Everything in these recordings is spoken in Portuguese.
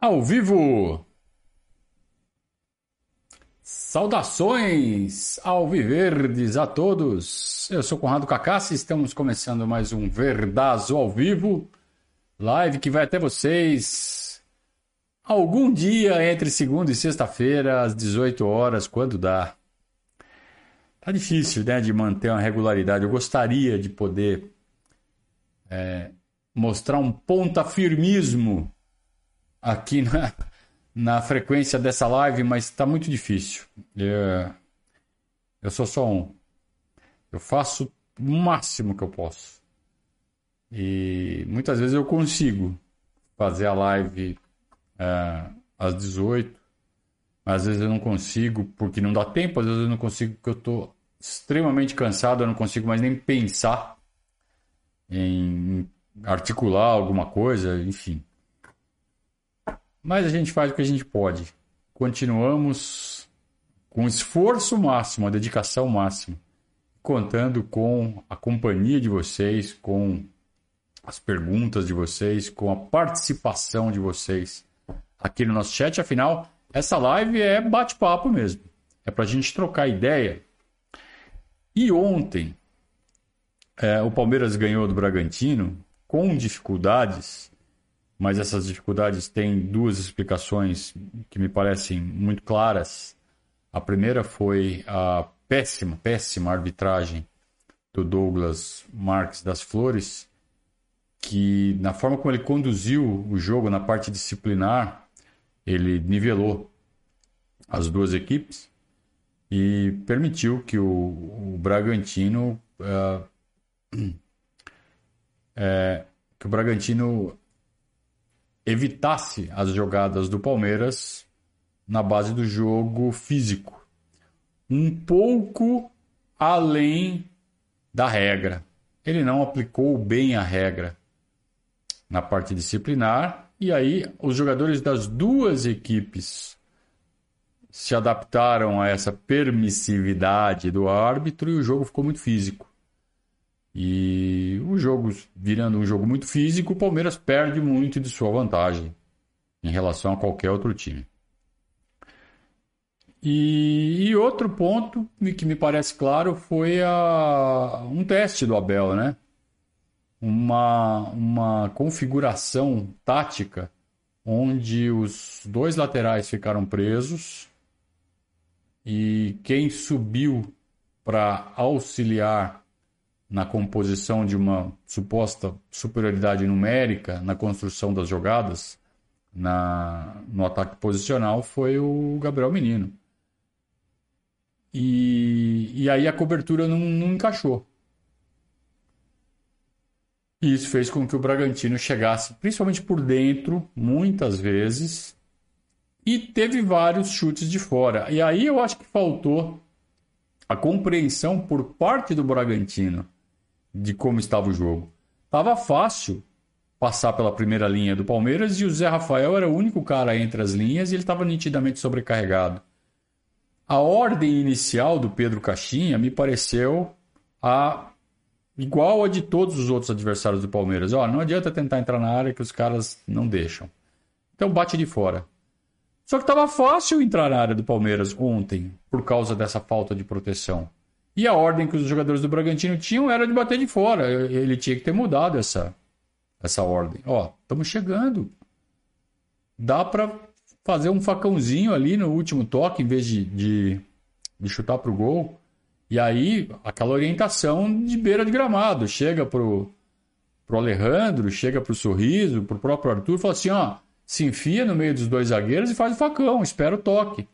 Ao vivo! Saudações ao Viverdes a todos! Eu sou Conrado Cacassi, estamos começando mais um Verdazo ao vivo, live que vai até vocês algum dia entre segunda e sexta-feira, às 18 horas, quando dá. Tá difícil, né, de manter uma regularidade. Eu gostaria de poder é, mostrar um pontafirmismo aqui na, na frequência dessa live, mas está muito difícil. Eu, eu sou só um. Eu faço o máximo que eu posso. E muitas vezes eu consigo fazer a live é, às 18, às vezes eu não consigo porque não dá tempo, às vezes eu não consigo porque eu estou extremamente cansado, eu não consigo mais nem pensar em articular alguma coisa, enfim. Mas a gente faz o que a gente pode. Continuamos com esforço máximo, a dedicação máxima, contando com a companhia de vocês, com as perguntas de vocês, com a participação de vocês aqui no nosso chat. Afinal, essa live é bate-papo mesmo. É para a gente trocar ideia. E ontem, é, o Palmeiras ganhou do Bragantino com dificuldades mas essas dificuldades têm duas explicações que me parecem muito claras. A primeira foi a péssima, péssima arbitragem do Douglas Marques das Flores, que na forma como ele conduziu o jogo na parte disciplinar, ele nivelou as duas equipes e permitiu que o, o Bragantino uh, é, que o Bragantino evitasse as jogadas do Palmeiras na base do jogo físico. Um pouco além da regra. Ele não aplicou bem a regra na parte disciplinar e aí os jogadores das duas equipes se adaptaram a essa permissividade do árbitro e o jogo ficou muito físico. E o jogo virando um jogo muito físico, o Palmeiras perde muito de sua vantagem em relação a qualquer outro time. E, e outro ponto que me parece claro foi a, um teste do Abel, né? Uma, uma configuração tática onde os dois laterais ficaram presos e quem subiu para auxiliar na composição de uma suposta superioridade numérica na construção das jogadas na, no ataque posicional foi o Gabriel Menino. E, e aí a cobertura não, não encaixou. E isso fez com que o Bragantino chegasse, principalmente por dentro, muitas vezes, e teve vários chutes de fora. E aí eu acho que faltou a compreensão por parte do Bragantino de como estava o jogo. Tava fácil passar pela primeira linha do Palmeiras e o Zé Rafael era o único cara entre as linhas e ele estava nitidamente sobrecarregado. A ordem inicial do Pedro Caixinha me pareceu a igual a de todos os outros adversários do Palmeiras. Ó, não adianta tentar entrar na área que os caras não deixam. Então bate de fora. Só que estava fácil entrar na área do Palmeiras ontem por causa dessa falta de proteção. E a ordem que os jogadores do Bragantino tinham era de bater de fora. Ele tinha que ter mudado essa, essa ordem. Ó, estamos chegando. Dá para fazer um facãozinho ali no último toque em vez de, de, de chutar para o gol. E aí, aquela orientação de beira de gramado. Chega pro, pro Alejandro, chega pro Sorriso, pro próprio Arthur, fala assim, ó, se enfia no meio dos dois zagueiros e faz o facão, espera o toque.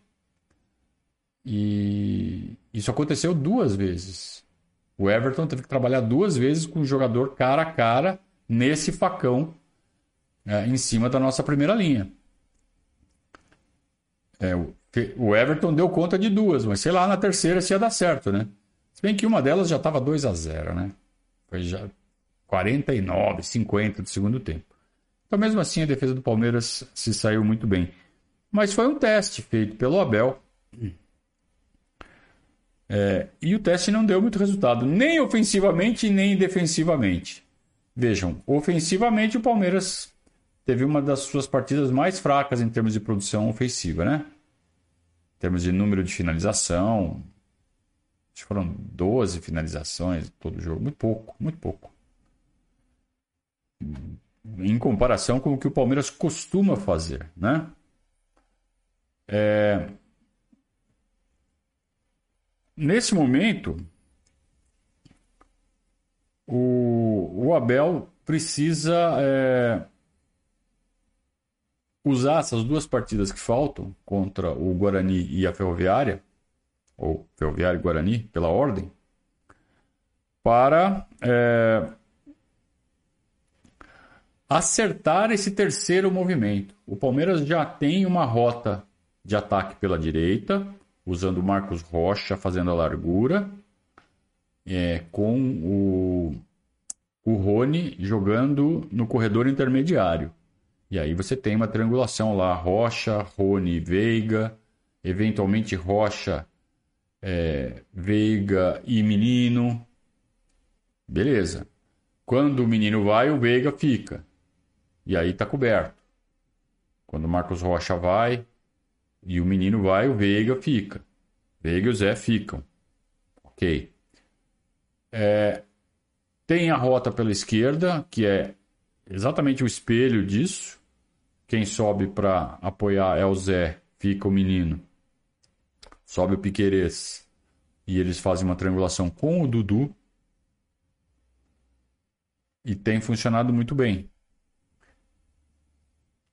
E isso aconteceu duas vezes. O Everton teve que trabalhar duas vezes com o jogador cara a cara nesse facão é, em cima da nossa primeira linha. É, o Everton deu conta de duas, mas sei lá na terceira se ia dar certo, né? Se bem que uma delas já estava 2 a 0 né? Foi já 49, 50 do segundo tempo. Então, mesmo assim, a defesa do Palmeiras se saiu muito bem. Mas foi um teste feito pelo Abel é, e o teste não deu muito resultado, nem ofensivamente nem defensivamente. Vejam, ofensivamente o Palmeiras teve uma das suas partidas mais fracas em termos de produção ofensiva, né? Em termos de número de finalização. Acho que foram 12 finalizações todo jogo. Muito pouco, muito pouco. Em comparação com o que o Palmeiras costuma fazer, né? É... Nesse momento, o, o Abel precisa é, usar essas duas partidas que faltam contra o Guarani e a Ferroviária, ou Ferroviária e Guarani, pela ordem, para é, acertar esse terceiro movimento. O Palmeiras já tem uma rota de ataque pela direita, usando o Marcos Rocha fazendo a largura, é, com o, o Rony jogando no corredor intermediário. E aí você tem uma triangulação lá, Rocha, Rony, Veiga, eventualmente Rocha, é, Veiga e Menino. Beleza. Quando o menino vai, o Veiga fica. E aí está coberto. Quando o Marcos Rocha vai e o menino vai, o Veiga fica. Veiga e o Zé ficam. Ok. É, tem a rota pela esquerda, que é exatamente o espelho disso. Quem sobe para apoiar é o Zé, fica o menino. Sobe o Piquerez. E eles fazem uma triangulação com o Dudu. E tem funcionado muito bem.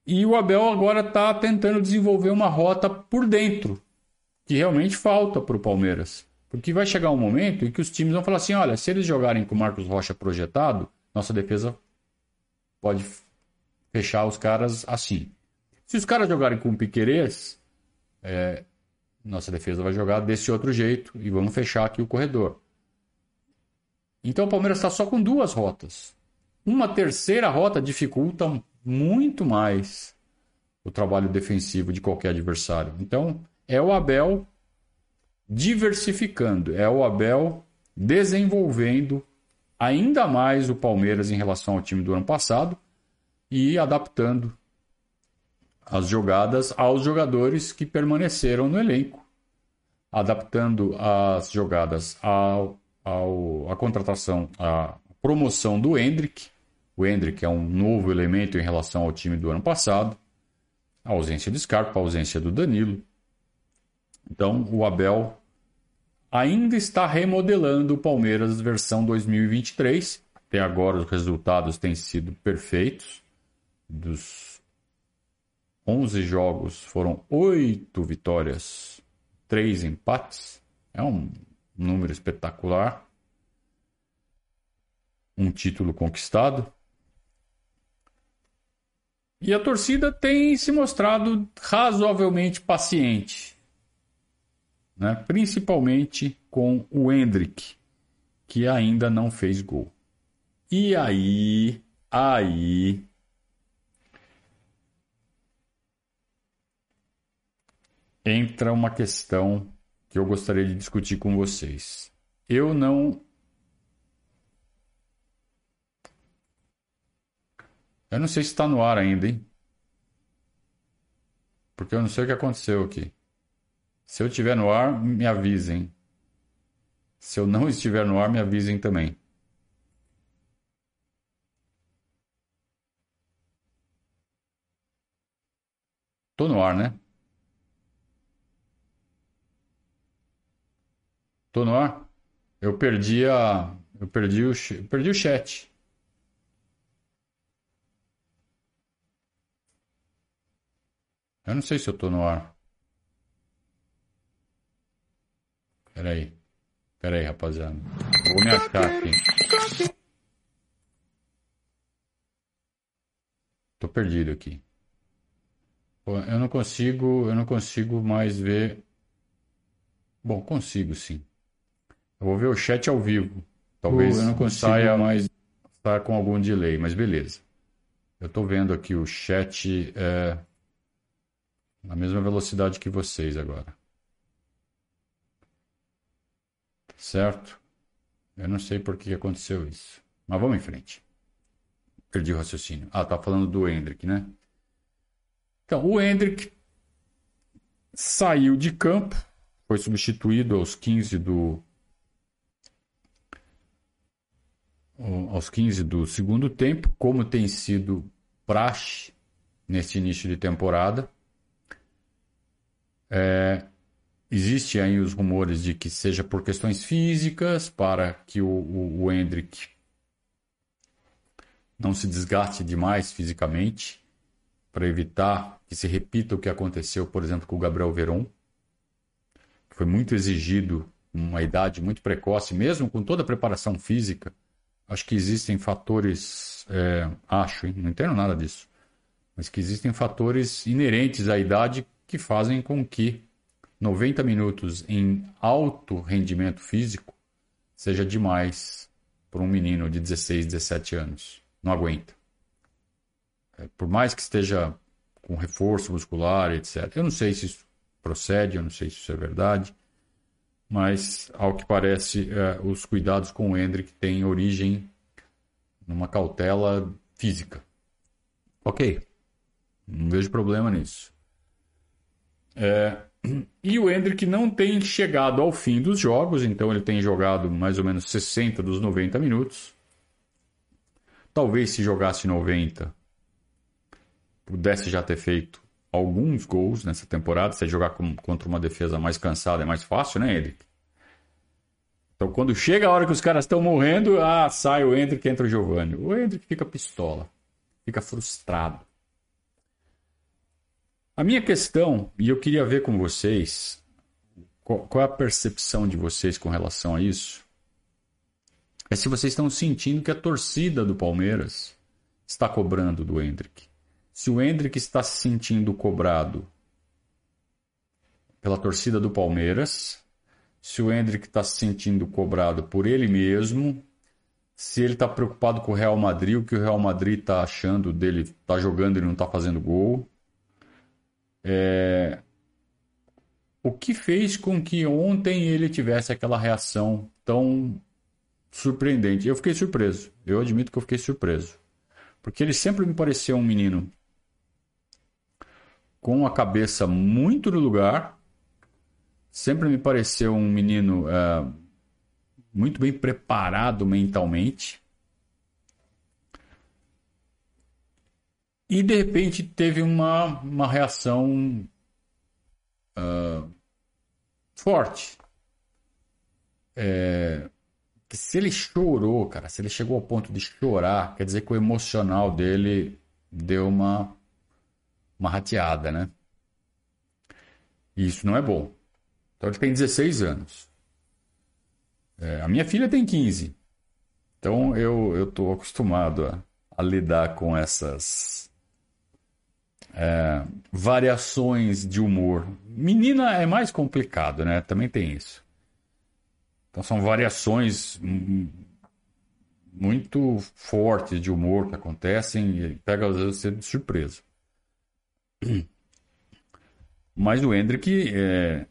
E o Abel agora está tentando desenvolver uma rota por dentro, que realmente falta para o Palmeiras. Porque vai chegar um momento em que os times vão falar assim: olha, se eles jogarem com o Marcos Rocha projetado, nossa defesa pode fechar os caras assim. Se os caras jogarem com o Piquerez, é, nossa defesa vai jogar desse outro jeito e vamos fechar aqui o corredor. Então o Palmeiras está só com duas rotas. Uma terceira rota dificulta muito mais o trabalho defensivo de qualquer adversário. Então é o Abel diversificando, é o Abel desenvolvendo ainda mais o Palmeiras em relação ao time do ano passado e adaptando as jogadas aos jogadores que permaneceram no elenco, adaptando as jogadas ao, ao, à contratação, à promoção do Hendrick. O Hendrick é um novo elemento em relação ao time do ano passado, a ausência de Scarpa, a ausência do Danilo. Então, o Abel ainda está remodelando o Palmeiras versão 2023. Até agora os resultados têm sido perfeitos. Dos 11 jogos foram 8 vitórias, 3 empates. É um número espetacular. Um título conquistado. E a torcida tem se mostrado razoavelmente paciente né? principalmente com o Hendrick, que ainda não fez gol. E aí, aí entra uma questão que eu gostaria de discutir com vocês. Eu não Eu não sei se está no ar ainda, hein? Porque eu não sei o que aconteceu aqui. Se eu estiver no ar, me avisem. Se eu não estiver no ar, me avisem também. Tô no ar, né? Tô no ar? Eu perdi a. Eu perdi o, perdi o chat. Eu não sei se eu tô no ar. Peraí. Peraí, rapaziada. Vou me achar aqui. Tô perdido aqui. Pô, eu não consigo, eu não consigo mais ver. Bom, consigo sim. Eu vou ver o chat ao vivo. Talvez eu não consiga saia mais estar com algum delay, mas beleza. Eu tô vendo aqui o chat é, na mesma velocidade que vocês agora. Certo? Eu não sei por que aconteceu isso. Mas vamos em frente. Perdi o raciocínio. Ah, tá falando do Hendrick, né? Então, o Hendrick saiu de campo, foi substituído aos 15 do aos 15 do segundo tempo, como tem sido praxe nesse início de temporada. É, Existem aí os rumores de que seja por questões físicas, para que o, o, o Hendrick não se desgaste demais fisicamente, para evitar que se repita o que aconteceu, por exemplo, com o Gabriel Veron, que foi muito exigido, uma idade muito precoce, mesmo com toda a preparação física. Acho que existem fatores, é, acho, hein? não entendo nada disso, mas que existem fatores inerentes à idade que fazem com que 90 minutos em alto rendimento físico seja demais para um menino de 16, 17 anos. Não aguenta. É, por mais que esteja com reforço muscular, etc. Eu não sei se isso procede, eu não sei se isso é verdade, mas ao que parece, é, os cuidados com o Hendrick têm origem numa cautela física. Ok, não vejo problema nisso. É, e o Hendrick não tem chegado ao fim dos jogos, então ele tem jogado mais ou menos 60 dos 90 minutos. Talvez se jogasse 90, pudesse já ter feito alguns gols nessa temporada. Se jogar contra uma defesa mais cansada é mais fácil, né, Hendrick? Então quando chega a hora que os caras estão morrendo, ah, sai o Hendrick entra o Giovanni. O Hendrick fica pistola, fica frustrado. A minha questão, e eu queria ver com vocês, qual, qual é a percepção de vocês com relação a isso? É se vocês estão sentindo que a torcida do Palmeiras está cobrando do Hendrick. Se o Hendrick está se sentindo cobrado pela torcida do Palmeiras, se o Hendrick está se sentindo cobrado por ele mesmo, se ele está preocupado com o Real Madrid, o que o Real Madrid está achando dele, está jogando e não está fazendo gol. É... O que fez com que ontem ele tivesse aquela reação tão surpreendente? Eu fiquei surpreso. Eu admito que eu fiquei surpreso. Porque ele sempre me pareceu um menino com a cabeça muito no lugar. Sempre me pareceu um menino é, muito bem preparado mentalmente. E de repente teve uma, uma reação uh, forte. É, se ele chorou, cara, se ele chegou ao ponto de chorar, quer dizer que o emocional dele deu uma, uma rateada, né? E isso não é bom. Então ele tem 16 anos. É, a minha filha tem 15. Então eu estou acostumado a, a lidar com essas é, variações de humor. Menina é mais complicado, né? Também tem isso. Então são variações muito fortes de humor que acontecem e pega às vezes você de surpresa. Mas o Hendrick, é,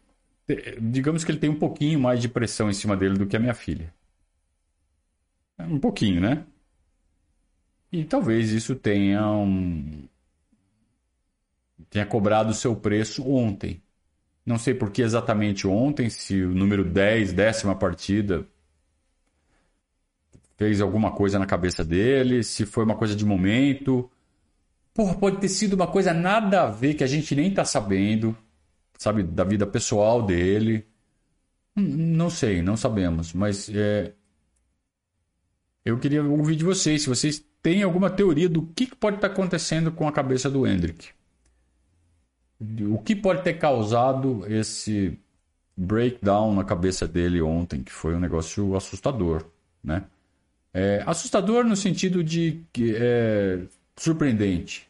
digamos que ele tem um pouquinho mais de pressão em cima dele do que a minha filha. Um pouquinho, né? E talvez isso tenha um, tenha cobrado o seu preço ontem. Não sei por que exatamente ontem, se o número 10, décima partida, fez alguma coisa na cabeça dele, se foi uma coisa de momento. Porra, pode ter sido uma coisa nada a ver que a gente nem tá sabendo, sabe, da vida pessoal dele. Hum, não sei, não sabemos, mas é... eu queria ouvir de vocês, se vocês têm alguma teoria do que pode estar acontecendo com a cabeça do Hendrick o que pode ter causado esse breakdown na cabeça dele ontem, que foi um negócio assustador, né? É, assustador no sentido de que é surpreendente,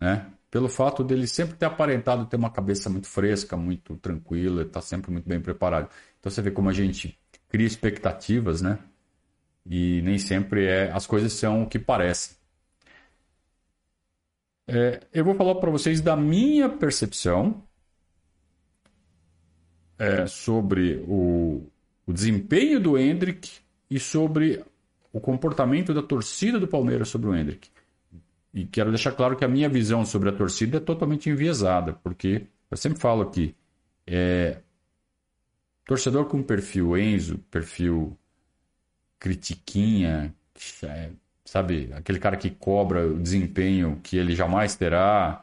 né? Pelo fato dele sempre ter aparentado ter uma cabeça muito fresca, muito tranquila, estar tá sempre muito bem preparado. Então você vê como a gente cria expectativas, né? E nem sempre é, as coisas são o que parecem. É, eu vou falar para vocês da minha percepção é, sobre o, o, desempenho do Hendrick e sobre o comportamento da torcida do Palmeiras sobre o Hendrick. E quero deixar claro que a minha visão sobre a torcida é totalmente enviesada, porque eu sempre falo aqui, é, torcedor com perfil Enzo, perfil critiquinha, sabe, aquele cara que cobra o desempenho que ele jamais terá,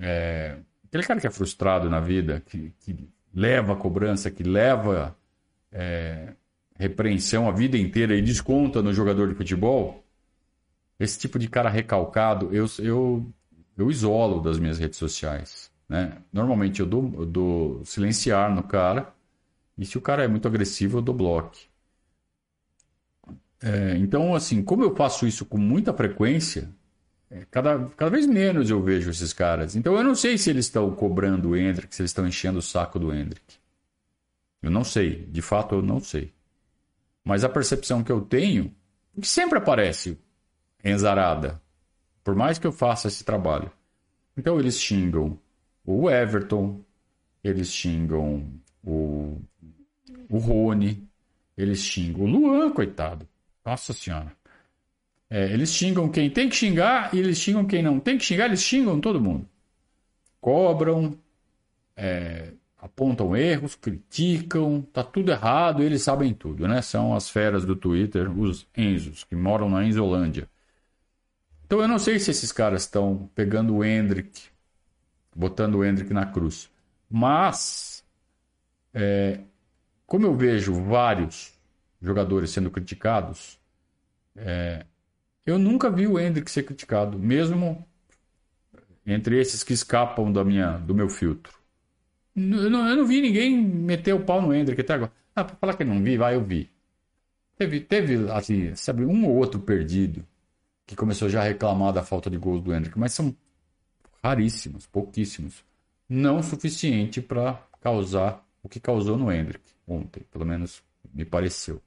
é, aquele cara que é frustrado na vida, que, que leva a cobrança, que leva é, repreensão a vida inteira e desconta no jogador de futebol, esse tipo de cara recalcado, eu, eu, eu isolo das minhas redes sociais. Né? Normalmente eu dou, eu dou silenciar no cara, e se o cara é muito agressivo, eu dou bloco. É, então, assim, como eu faço isso com muita frequência, é, cada, cada vez menos eu vejo esses caras. Então, eu não sei se eles estão cobrando o Hendrick, se eles estão enchendo o saco do Hendrick. Eu não sei, de fato eu não sei. Mas a percepção que eu tenho, que sempre aparece enzarada, por mais que eu faça esse trabalho. Então eles xingam o Everton, eles xingam o, o Rony, eles xingam o Luan, coitado. Nossa Senhora. É, eles xingam quem tem que xingar e eles xingam quem não tem que xingar, eles xingam todo mundo. Cobram, é, apontam erros, criticam, tá tudo errado, eles sabem tudo, né? São as feras do Twitter, os Enzos, que moram na Enzolândia. Então eu não sei se esses caras estão pegando o Hendrick, botando o Hendrick na cruz. Mas, é, como eu vejo vários jogadores sendo criticados, é, eu nunca vi o Hendrick ser criticado, mesmo entre esses que escapam da minha, do meu filtro. Eu não, eu não vi ninguém meter o pau no Hendrick até agora. Ah, pra falar que não vi, vai, eu vi. Teve, teve assim, sabe, um ou outro perdido que começou já a reclamar da falta de gols do Hendrick, mas são raríssimos, pouquíssimos. Não suficiente para causar o que causou no Hendrick ontem, pelo menos me pareceu.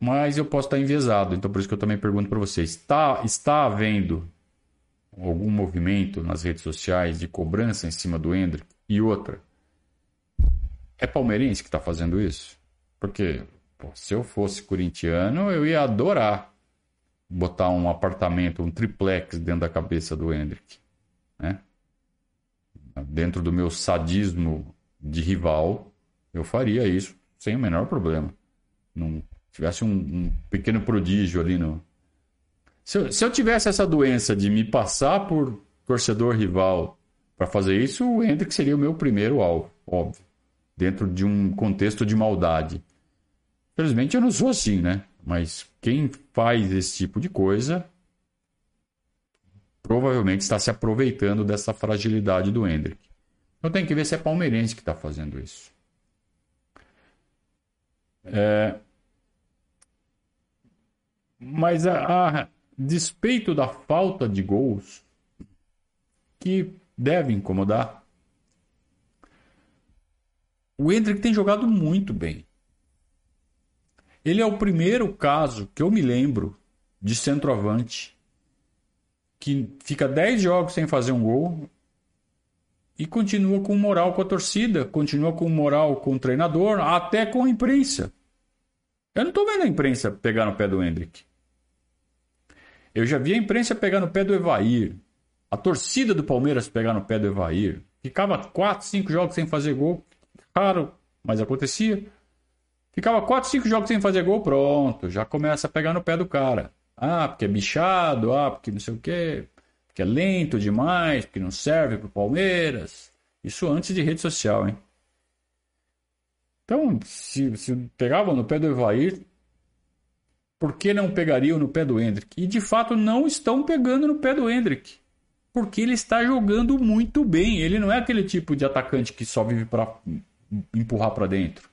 Mas eu posso estar enviesado, então por isso que eu também pergunto para vocês: está, está havendo algum movimento nas redes sociais de cobrança em cima do Hendrick? E outra, é palmeirense que está fazendo isso? Porque Pô, se eu fosse corintiano, eu ia adorar botar um apartamento, um triplex dentro da cabeça do Hendrick. Né? Dentro do meu sadismo de rival, eu faria isso sem o menor problema. Não tivesse um, um pequeno prodígio ali no. Se eu, se eu tivesse essa doença de me passar por torcedor rival para fazer isso, o Hendrick seria o meu primeiro alvo, óbvio. Dentro de um contexto de maldade. Felizmente eu não sou assim, né? Mas quem faz esse tipo de coisa provavelmente está se aproveitando dessa fragilidade do Hendrick. Então tem que ver se é palmeirense que está fazendo isso. É... Mas a, a despeito da falta de gols, que deve incomodar, o Hendrick tem jogado muito bem. Ele é o primeiro caso que eu me lembro de centroavante que fica 10 jogos sem fazer um gol e continua com moral com a torcida, continua com moral com o treinador, até com a imprensa. Eu não estou vendo a imprensa pegar no pé do Hendrick. Eu já vi a imprensa pegar no pé do Evair. A torcida do Palmeiras pegar no pé do Evair. Ficava 4, 5 jogos sem fazer gol. Raro, mas acontecia. Ficava 4, 5 jogos sem fazer gol, pronto. Já começa a pegar no pé do cara. Ah, porque é bichado, ah, porque não sei o quê, porque é lento demais, porque não serve pro Palmeiras. Isso antes de rede social, hein? Então, se, se pegavam no pé do Evair, por que não pegariam no pé do Hendrick? E de fato não estão pegando no pé do Hendrick. Porque ele está jogando muito bem. Ele não é aquele tipo de atacante que só vive para empurrar para dentro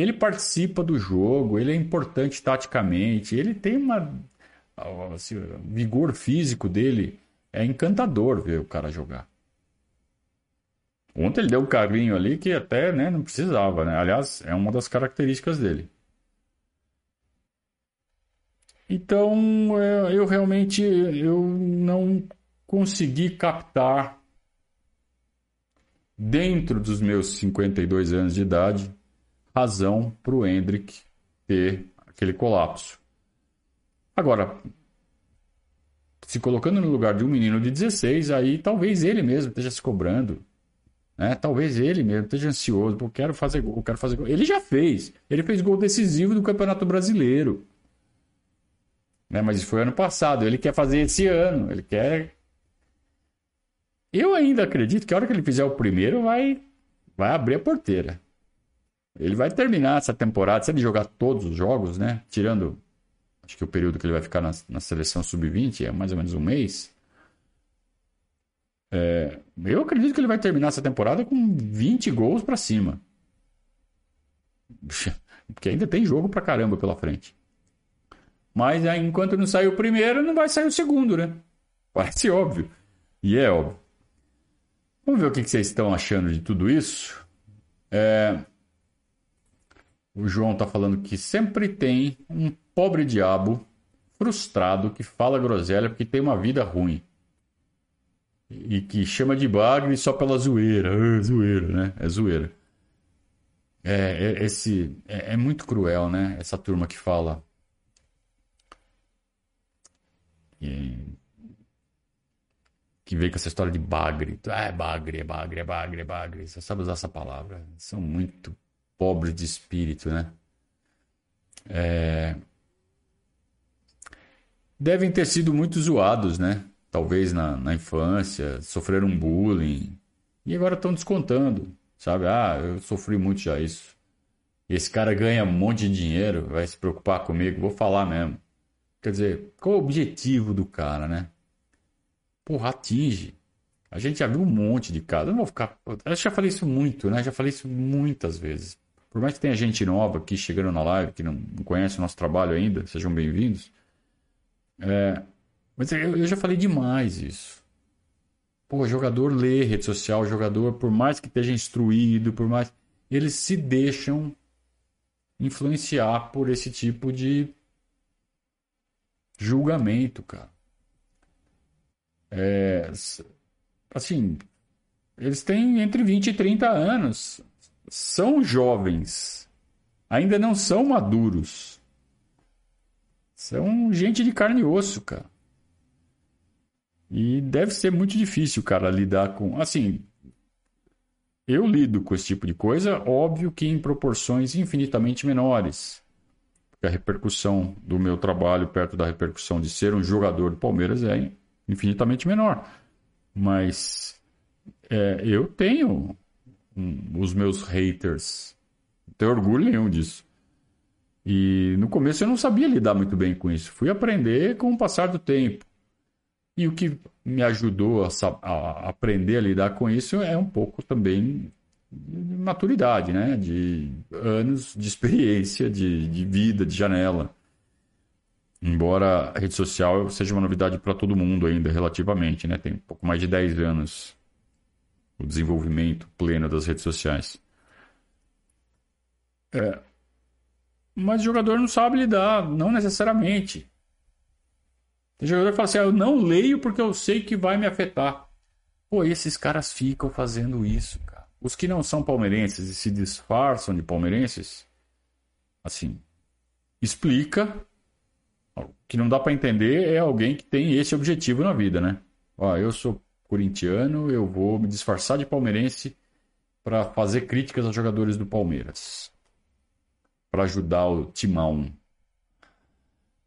ele participa do jogo, ele é importante taticamente, ele tem uma. Assim, vigor físico dele é encantador ver o cara jogar. Ontem ele deu um carrinho ali que até né, não precisava, né? Aliás, é uma das características dele. Então, é, eu realmente eu não consegui captar dentro dos meus 52 anos de idade razão para o Hendrick ter aquele colapso. Agora, se colocando no lugar de um menino de 16, aí talvez ele mesmo esteja se cobrando. Né? Talvez ele mesmo esteja ansioso, porque quero fazer gol, quero fazer gol. Ele já fez. Ele fez gol decisivo do Campeonato Brasileiro. Né? Mas isso foi ano passado. Ele quer fazer esse ano. Ele quer. Eu ainda acredito que a hora que ele fizer o primeiro, vai, vai abrir a porteira. Ele vai terminar essa temporada, se ele jogar todos os jogos, né? Tirando, acho que o período que ele vai ficar na, na seleção sub-20 é mais ou menos um mês. É, eu acredito que ele vai terminar essa temporada com 20 gols para cima. Porque ainda tem jogo pra caramba pela frente. Mas aí, enquanto não sair o primeiro, não vai sair o segundo, né? Parece óbvio. E é óbvio. Vamos ver o que vocês estão achando de tudo isso. É... O João está falando que sempre tem um pobre diabo frustrado que fala groselha porque tem uma vida ruim. E que chama de bagre só pela zoeira. Ah, zoeira, né? É zoeira. É, é esse, é, é, muito cruel, né? Essa turma que fala. E, que veio com essa história de bagre. É bagre, é bagre, é bagre, é bagre. Sabe usar essa palavra. São muito pobres de espírito, né? É... Devem ter sido muito zoados, né? Talvez na, na infância, sofreram bullying. E agora estão descontando, sabe? Ah, eu sofri muito já isso. Esse cara ganha um monte de dinheiro, vai se preocupar comigo, vou falar mesmo. Quer dizer, qual o objetivo do cara, né? Porra, atinge. A gente já viu um monte de casos. Eu não vou ficar. Eu já falei isso muito, né? Já falei isso muitas vezes. Por mais que tenha gente nova aqui chegando na live, que não conhece o nosso trabalho ainda, sejam bem-vindos. É, mas eu, já falei demais isso. Pô, jogador lê rede social, jogador, por mais que esteja instruído, por mais. Eles se deixam influenciar por esse tipo de julgamento, cara. É, assim, eles têm entre 20 e 30 anos são jovens, ainda não são maduros. São gente de carne e osso, cara. E deve ser muito difícil, cara, lidar com. Assim, eu lido com esse tipo de coisa, óbvio que em proporções infinitamente menores. A repercussão do meu trabalho perto da repercussão de ser um jogador do Palmeiras é infinitamente menor. Mas é, eu tenho os meus haters. Não tenho orgulho nenhum disso. E no começo eu não sabia lidar muito bem com isso. Fui aprender com o passar do tempo. E o que me ajudou a, a aprender a lidar com isso é um pouco também de maturidade, né? De anos de experiência, de, de vida, de janela. Embora a rede social seja uma novidade para todo mundo ainda, relativamente, né? Tem um pouco mais de 10 anos o desenvolvimento pleno das redes sociais. É. Mas o jogador não sabe lidar, não necessariamente. Tem jogador que fala assim: ah, eu não leio porque eu sei que vai me afetar. Pô, esses caras ficam fazendo isso, cara. Os que não são palmeirenses e se disfarçam de palmeirenses, assim, explica. O que não dá para entender é alguém que tem esse objetivo na vida, né? Ó, eu sou corintiano, eu vou me disfarçar de palmeirense para fazer críticas aos jogadores do Palmeiras. Para ajudar o Timão.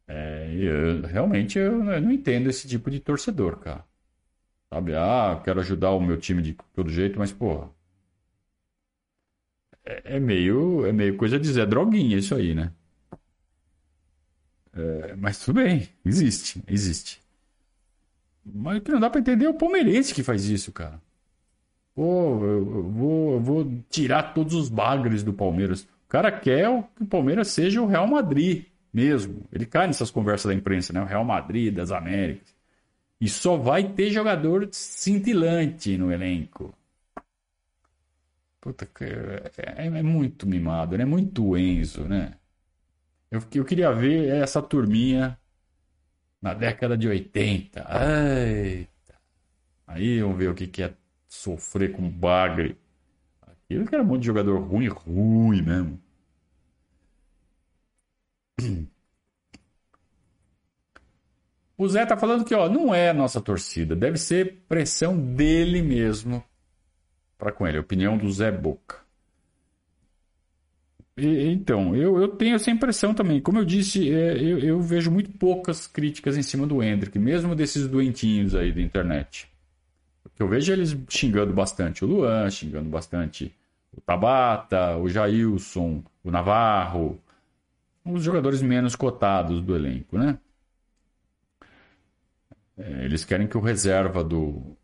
É, eu, realmente eu, eu, não entendo esse tipo de torcedor, cara. Sabe? Ah, quero ajudar o meu time de todo jeito, mas, porra. É, é meio, é meio coisa de Zé Droguinha isso aí, né? É, mas tudo bem, existe, existe. Mas o que não dá pra entender é o palmeirense que faz isso, cara. Pô, eu vou, eu vou tirar todos os bagres do Palmeiras. O cara quer que o Palmeiras seja o Real Madrid mesmo. Ele cai nessas conversas da imprensa, né? O Real Madrid, das Américas. E só vai ter jogador cintilante no elenco. Puta, é, é muito mimado, né? Muito Enzo, né? Eu, eu queria ver essa turminha na década de 80. Eita. Aí vamos ver o que, que é sofrer com bagre. Aquilo que era um monte de jogador ruim, ruim mesmo. O Zé tá falando que ó, não é a nossa torcida, deve ser pressão dele mesmo para com ele. Opinião do Zé Boca. E, então, eu, eu tenho essa impressão também. Como eu disse, é, eu, eu, vejo muito poucas críticas em cima do Hendrick, mesmo desses doentinhos aí da internet. Eu vejo eles xingando bastante o Luan, xingando bastante o Tabata, o Jailson, o Navarro, os jogadores menos cotados do elenco, né? É, eles querem que o reserva do,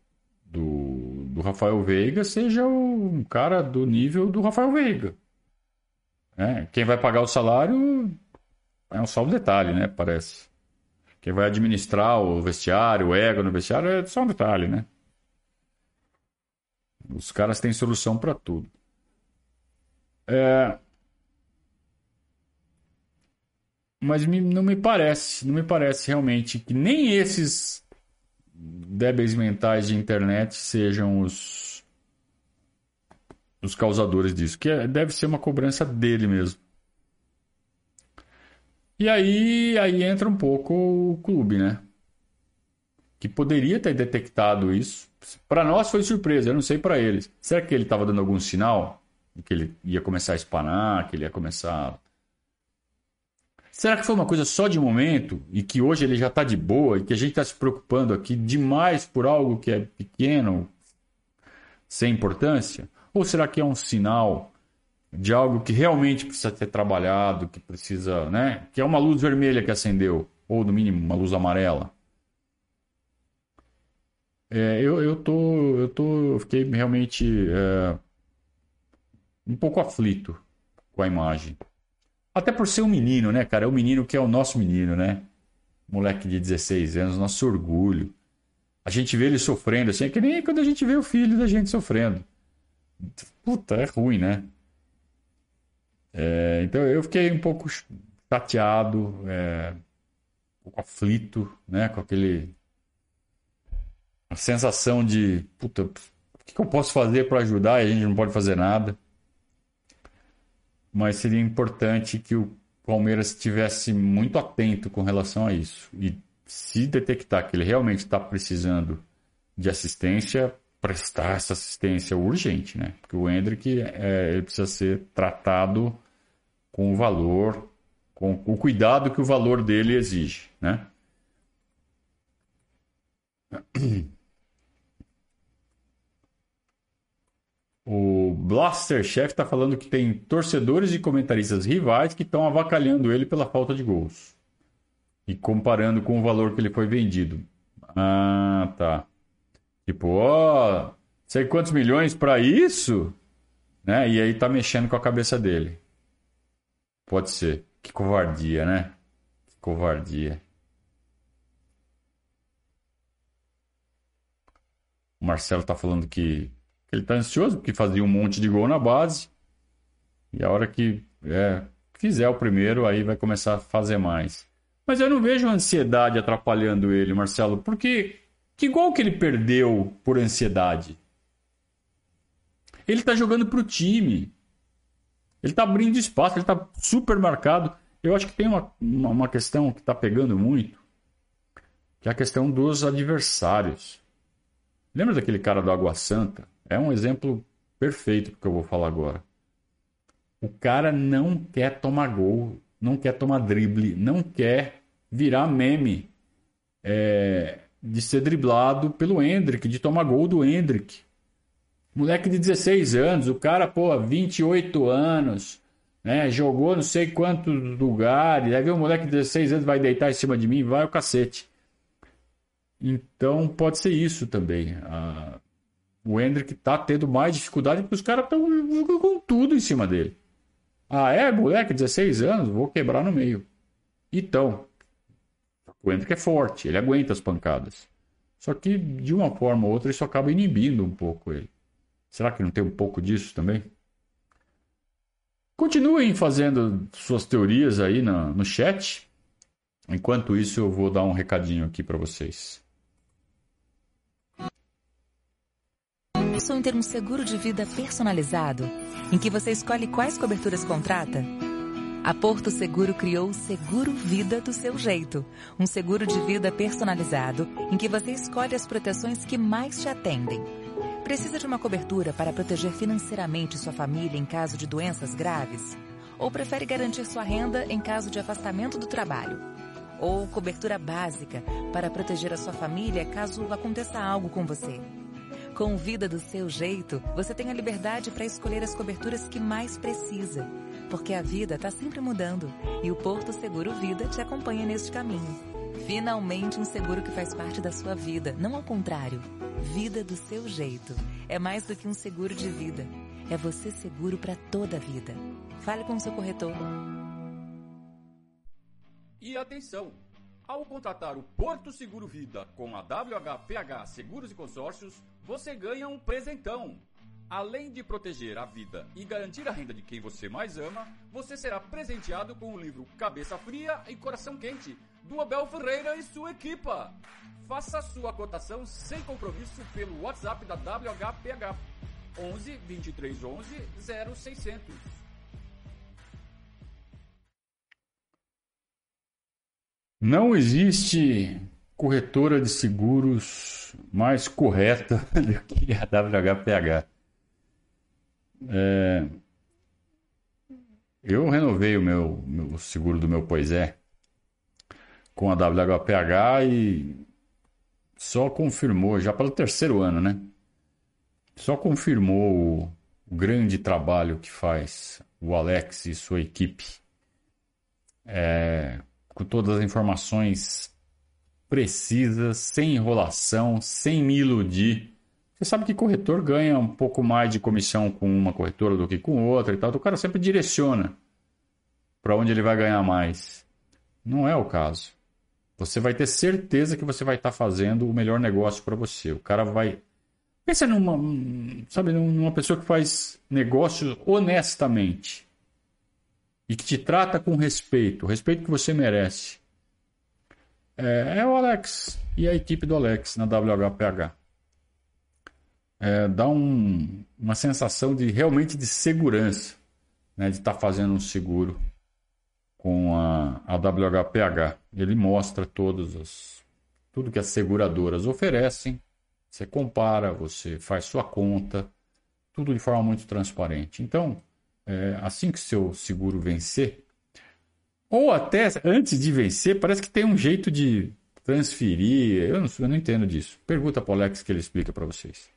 do, do Rafael Veiga seja um cara do nível do Rafael Veiga. É, quem vai pagar o salário é um só um detalhe, né? Parece. Quem vai administrar o vestiário, o ego no vestiário é só um detalhe, né? Os caras têm solução para tudo. É... Mas me, não me parece, não me parece realmente que nem esses débeis mentais de internet sejam os, os causadores disso, que é, deve ser uma cobrança dele mesmo. E aí, aí entra um pouco o clube, né? Que poderia ter detectado isso. Para nós foi surpresa, eu não sei para eles. Será que ele estava dando algum sinal que ele ia começar a espanar, que ele ia começar Será que foi uma coisa só de momento e que hoje ele já está de boa e que a gente está se preocupando aqui demais por algo que é pequeno, sem importância? Ou será que é um sinal de algo que realmente precisa ser trabalhado, que precisa, né? Que é uma luz vermelha que acendeu, ou no mínimo uma luz amarela? É, eu, eu tô, eu tô, eu fiquei realmente é, um pouco aflito com a imagem. Até por ser um menino, né, cara? É o menino que é o nosso menino, né? Moleque de 16 anos, nosso orgulho. A gente vê ele sofrendo, assim, é que nem quando a gente vê o filho da gente sofrendo. Puta, é ruim, né? É, então eu fiquei um pouco chateado, é, um pouco aflito, né? Com aquele. A sensação de, puta, o que eu posso fazer para ajudar e a gente não pode fazer nada mas seria importante que o Palmeiras estivesse muito atento com relação a isso. E se detectar que ele realmente está precisando de assistência, prestar essa assistência urgente, né? Porque o Hendrick é, ele precisa ser tratado com o valor, com o cuidado que o valor dele exige, né? O Blaster Chef está falando que tem torcedores e comentaristas rivais que estão avacalhando ele pela falta de gols. E comparando com o valor que ele foi vendido. Ah, tá. Tipo, ó, oh, sei quantos milhões para isso? Né? E aí tá mexendo com a cabeça dele. Pode ser. Que covardia, né? Que covardia. O Marcelo tá falando que ele está ansioso porque fazia um monte de gol na base. E a hora que é, fizer o primeiro, aí vai começar a fazer mais. Mas eu não vejo ansiedade atrapalhando ele, Marcelo, porque que gol que ele perdeu por ansiedade? Ele está jogando para o time. Ele está abrindo espaço, ele está super marcado. Eu acho que tem uma, uma, uma questão que está pegando muito, que é a questão dos adversários. Lembra daquele cara do Água Santa? É um exemplo perfeito que eu vou falar agora. O cara não quer tomar gol, não quer tomar drible, não quer virar meme é, de ser driblado pelo Hendrick, de tomar gol do Hendrick. Moleque de 16 anos, o cara, pô, 28 anos, né? Jogou não sei quantos lugares. Aí vem um moleque de 16 anos vai deitar em cima de mim, vai o cacete. Então pode ser isso também. O Hendrick tá tendo mais dificuldade porque os caras estão com tudo em cima dele. Ah, é, moleque, 16 anos, vou quebrar no meio. Então, o Hendrick é forte, ele aguenta as pancadas. Só que, de uma forma ou outra, isso acaba inibindo um pouco ele. Será que não tem um pouco disso também? Continuem fazendo suas teorias aí no, no chat. Enquanto isso, eu vou dar um recadinho aqui para vocês. Pensou em ter um seguro de vida personalizado, em que você escolhe quais coberturas contrata? A Porto Seguro criou o Seguro Vida do seu jeito. Um seguro de vida personalizado em que você escolhe as proteções que mais te atendem. Precisa de uma cobertura para proteger financeiramente sua família em caso de doenças graves? Ou prefere garantir sua renda em caso de afastamento do trabalho? Ou cobertura básica para proteger a sua família caso aconteça algo com você? Com Vida do seu jeito, você tem a liberdade para escolher as coberturas que mais precisa porque a vida está sempre mudando e o Porto Seguro Vida te acompanha neste caminho. Finalmente um seguro que faz parte da sua vida, não ao contrário. Vida do seu jeito. É mais do que um seguro de vida. É você seguro para toda a vida. Fale com o seu corretor. E atenção! Ao contratar o Porto Seguro Vida com a WHPH Seguros e Consórcios, você ganha um presentão. Além de proteger a vida e garantir a renda de quem você mais ama, você será presenteado com o livro Cabeça Fria e Coração Quente, do Abel Ferreira e sua equipa. Faça sua cotação sem compromisso pelo WhatsApp da WHPH 11 23 11 0600. Não existe corretora de seguros mais correta do que a WHPH. É, eu renovei o meu, meu seguro do meu Poisé com a WHPH e só confirmou, já pelo terceiro ano, né? Só confirmou o, o grande trabalho que faz o Alex e sua equipe. É, com todas as informações precisas, sem enrolação, sem me iludir você sabe que corretor ganha um pouco mais de comissão com uma corretora do que com outra e tal. O cara sempre direciona para onde ele vai ganhar mais. Não é o caso. Você vai ter certeza que você vai estar tá fazendo o melhor negócio para você. O cara vai. Pensa numa, sabe, numa pessoa que faz negócio honestamente e que te trata com respeito, o respeito que você merece. É, é o Alex e a equipe do Alex na WHPH é, dá um, uma sensação de realmente de segurança, né, de estar tá fazendo um seguro com a, a WHPH. Ele mostra todos os, tudo que as seguradoras oferecem. Você compara, você faz sua conta, tudo de forma muito transparente. Então, é, assim que seu seguro vencer, ou até antes de vencer, parece que tem um jeito de transferir. Eu não, eu não entendo disso. Pergunta para o Alex que ele explica para vocês.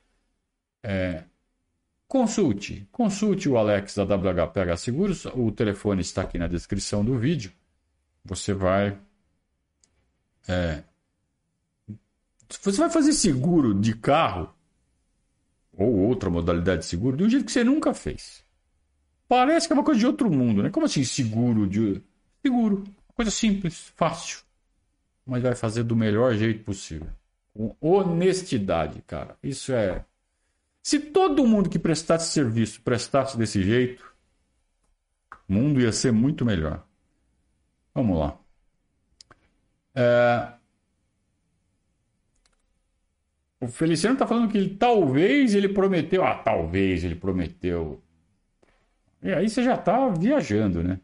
É, consulte, consulte o Alex da WHPH Seguros, o telefone está aqui na descrição do vídeo. Você vai. É, você vai fazer seguro de carro ou outra modalidade de seguro de um jeito que você nunca fez. Parece que é uma coisa de outro mundo, né? Como assim seguro de seguro? Coisa simples, fácil, mas vai fazer do melhor jeito possível, com honestidade, cara. Isso é se todo mundo que prestasse serviço prestasse desse jeito, o mundo ia ser muito melhor. Vamos lá. É... O Feliciano está falando que ele, talvez ele prometeu. Ah, talvez ele prometeu. E aí você já está viajando, né?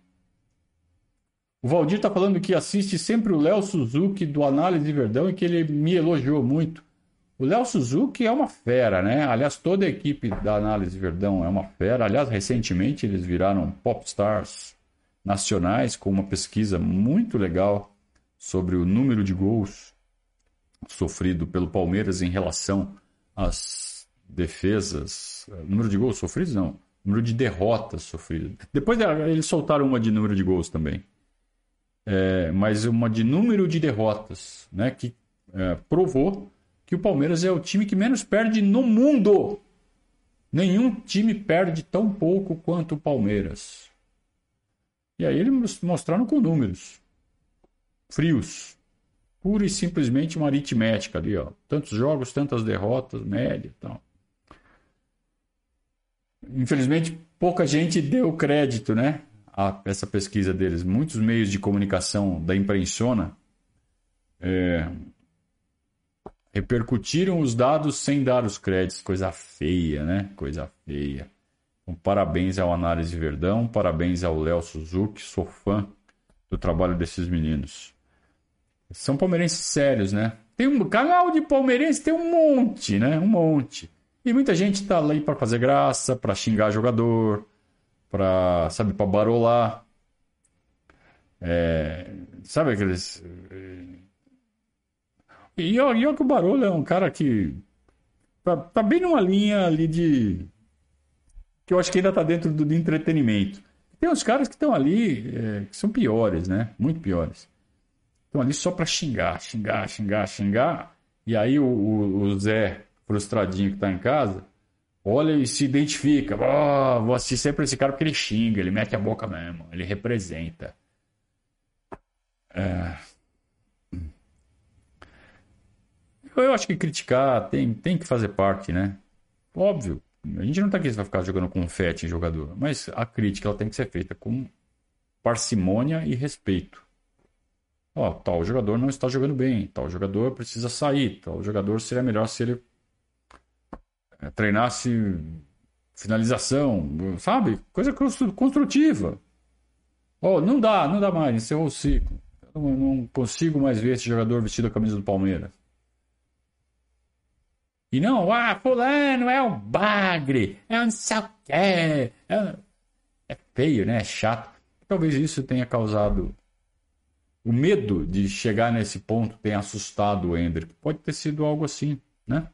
O Valdir está falando que assiste sempre o Léo Suzuki do Análise Verdão e que ele me elogiou muito. O Léo Suzuki é uma fera, né? Aliás, toda a equipe da Análise Verdão é uma fera. Aliás, recentemente eles viraram popstars nacionais com uma pesquisa muito legal sobre o número de gols sofrido pelo Palmeiras em relação às defesas. Número de gols sofridos, não. Número de derrotas sofridas. Depois eles soltaram uma de número de gols também. É, mas uma de número de derrotas, né? Que é, provou que o Palmeiras é o time que menos perde no mundo. Nenhum time perde tão pouco quanto o Palmeiras. E aí eles mostraram com números frios. Pura e simplesmente uma aritmética ali, ó. Tantos jogos, tantas derrotas, média tal. Infelizmente, pouca gente deu crédito, né? A essa pesquisa deles. Muitos meios de comunicação da imprensona é, repercutiram os dados sem dar os créditos. Coisa feia, né? Coisa feia. Então, parabéns ao Análise Verdão, parabéns ao Léo Suzuki, sou fã do trabalho desses meninos. São palmeirenses sérios, né? Tem um canal de palmeirense, tem um monte, né? Um monte. E muita gente tá ali para fazer graça, para xingar jogador, para, sabe, para barolar. É, sabe aqueles. E olha que o Barolo é um cara que tá, tá, bem numa linha ali de. que eu acho que ainda tá dentro do, do entretenimento. Tem uns caras que estão ali é, que são piores, né? Muito piores. Estão ali só para xingar, xingar, xingar, xingar. E aí o, o, o Zé, frustradinho que tá em casa, olha e se identifica. Oh, vou assistir sempre esse cara porque ele xinga, ele mete a boca mesmo, ele representa. É... Eu acho que criticar tem, tem que fazer parte, né? Óbvio. A gente não tá aqui para ficar jogando confete em jogador, mas a crítica ela tem que ser feita com parcimônia e respeito. Ó, tal jogador não está jogando bem, tal jogador precisa sair, tal jogador seria melhor se ele treinasse finalização, sabe? Coisa construtiva. Ó, não dá, não dá mais, encerrou o ciclo. Eu não consigo mais ver esse jogador vestido a camisa do Palmeiras. E não, ah, fulano é um bagre, é um não sei o quê. É, é feio, né? É chato. Talvez isso tenha causado o medo de chegar nesse ponto tenha assustado o Hendrick. Pode ter sido algo assim, né?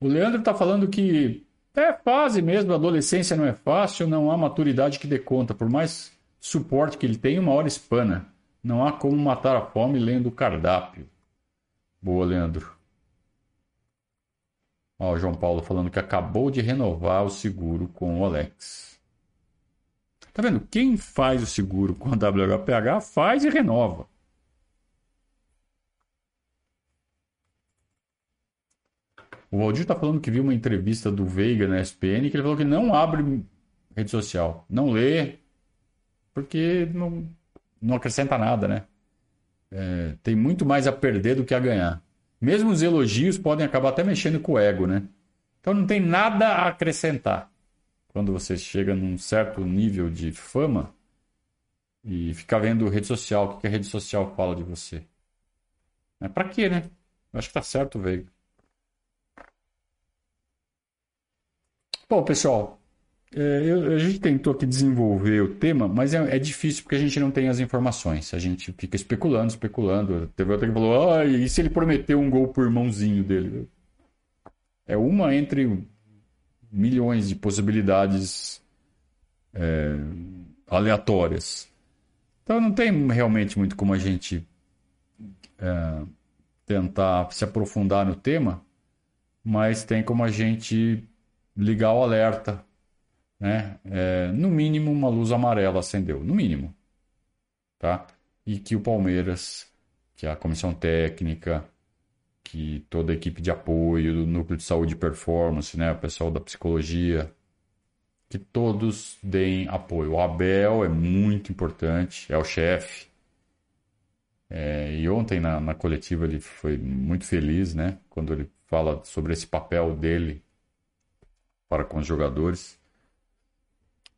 O Leandro está falando que é fase mesmo, a adolescência não é fácil, não há maturidade que dê conta. Por mais suporte que ele tem, uma hora espana. Não há como matar a fome lendo o cardápio. Boa, Leandro. Ó, o João Paulo falando que acabou de renovar o seguro com o Alex. Tá vendo? Quem faz o seguro com a WHPH faz e renova. O Valdir está falando que viu uma entrevista do Veiga na SPN que ele falou que não abre rede social, não lê, porque não, não acrescenta nada, né? É, tem muito mais a perder do que a ganhar. Mesmo os elogios podem acabar até mexendo com o ego, né? Então não tem nada a acrescentar. Quando você chega num certo nível de fama e fica vendo rede social, o que a rede social fala de você. É para quê, né? Eu acho que tá certo, Veiga. Bom, pessoal, é, eu, a gente tentou aqui desenvolver o tema, mas é, é, difícil porque a gente não tem as informações. A gente fica especulando, especulando. Teve outra que falou: ah, e se ele prometeu um gol por irmãozinho dele? É uma entre milhões de possibilidades é, aleatórias. Então não tem realmente muito como a gente é, tentar se aprofundar no tema, mas tem como a gente ligar o alerta né? É, no mínimo uma luz amarela acendeu, no mínimo, tá? E que o Palmeiras, que a comissão técnica, que toda a equipe de apoio do núcleo de saúde e performance, né, o pessoal da psicologia, que todos deem apoio. O Abel é muito importante, é o chefe. É, e ontem na, na coletiva ele foi muito feliz, né, quando ele fala sobre esse papel dele para com os jogadores.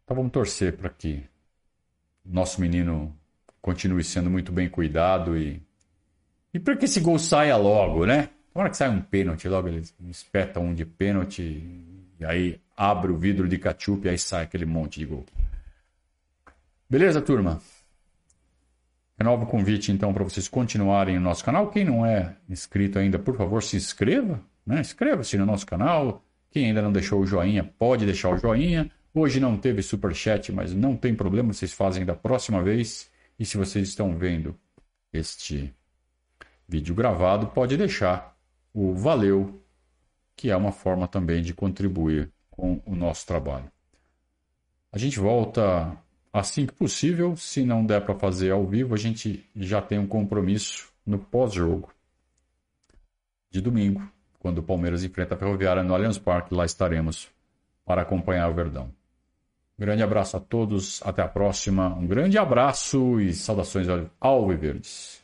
Então vamos torcer para que nosso menino continue sendo muito bem cuidado e, e para que esse gol saia logo, né? Tomara que saia um pênalti, logo ele espeta um de pênalti e aí abre o vidro de cachup e aí sai aquele monte de gol. Beleza, turma? Renovo o convite então para vocês continuarem no nosso canal. Quem não é inscrito ainda, por favor, se inscreva. Né? Inscreva-se no nosso canal. Quem ainda não deixou o joinha, pode deixar o joinha. Hoje não teve super chat, mas não tem problema, vocês fazem da próxima vez. E se vocês estão vendo este vídeo gravado, pode deixar o valeu, que é uma forma também de contribuir com o nosso trabalho. A gente volta assim que possível. Se não der para fazer ao vivo, a gente já tem um compromisso no pós-jogo de domingo, quando o Palmeiras enfrenta a Ferroviária no Allianz Parque. Lá estaremos para acompanhar o Verdão. Grande abraço a todos, até a próxima. Um grande abraço e saudações ao Alviverdes.